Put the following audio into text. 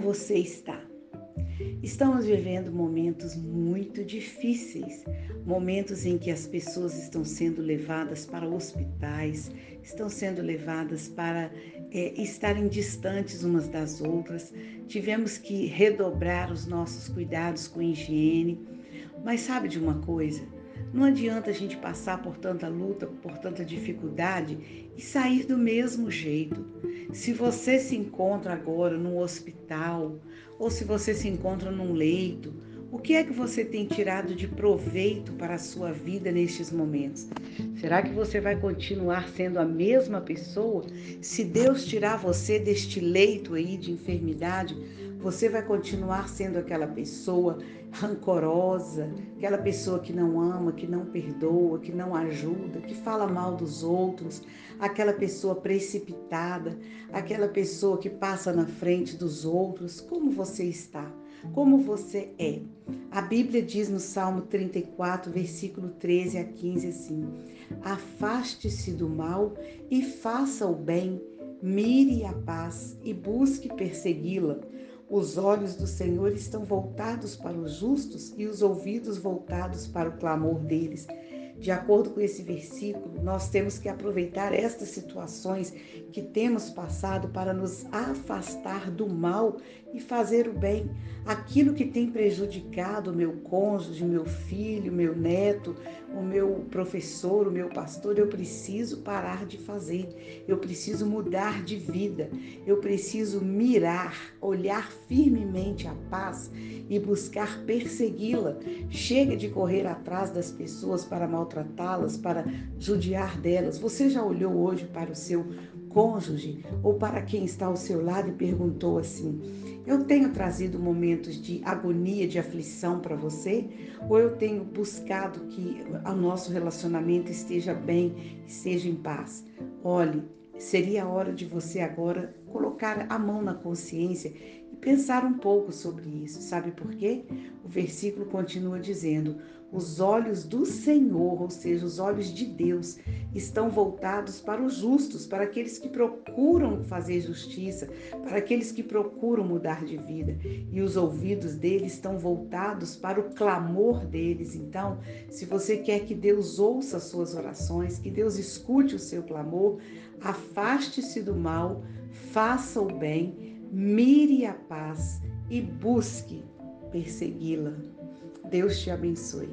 você está? Estamos vivendo momentos muito difíceis, momentos em que as pessoas estão sendo levadas para hospitais, estão sendo levadas para é, estarem distantes umas das outras. Tivemos que redobrar os nossos cuidados com higiene. Mas sabe de uma coisa? Não adianta a gente passar por tanta luta, por tanta dificuldade e sair do mesmo jeito. Se você se encontra agora num hospital ou se você se encontra num leito, o que é que você tem tirado de proveito para a sua vida nestes momentos? Será que você vai continuar sendo a mesma pessoa? Se Deus tirar você deste leito aí de enfermidade, você vai continuar sendo aquela pessoa rancorosa, aquela pessoa que não ama, que não perdoa, que não ajuda, que fala mal dos outros, aquela pessoa precipitada, aquela pessoa que passa na frente dos outros. Como você está? Como você é? A Bíblia diz no Salmo 34, versículo 13 a 15 assim: Afaste-se do mal e faça o bem, mire a paz e busque persegui-la os olhos do Senhor estão voltados para os justos e os ouvidos voltados para o clamor deles. De acordo com esse versículo, nós temos que aproveitar estas situações que temos passado para nos afastar do mal e fazer o bem. Aquilo que tem prejudicado o meu cônjuge, meu filho, meu neto, o meu professor, o meu pastor, eu preciso parar de fazer. Eu preciso mudar de vida. Eu preciso mirar, olhar firmemente a paz e buscar persegui-la. Chega de correr atrás das pessoas para maltratá-las, para judiar delas. Você já olhou hoje para o seu cônjuge ou para quem está ao seu lado e perguntou assim: Eu tenho trazido momentos de agonia, de aflição para você? Ou eu tenho buscado que o nosso relacionamento esteja bem, esteja em paz? Olhe, seria a hora de você agora colocar a mão na consciência pensar um pouco sobre isso. Sabe por quê? O versículo continua dizendo: os olhos do Senhor, ou seja, os olhos de Deus, estão voltados para os justos, para aqueles que procuram fazer justiça, para aqueles que procuram mudar de vida. E os ouvidos deles estão voltados para o clamor deles. Então, se você quer que Deus ouça as suas orações, que Deus escute o seu clamor, afaste-se do mal, faça o bem mire a paz e busque persegui-la. Deus te abençoe.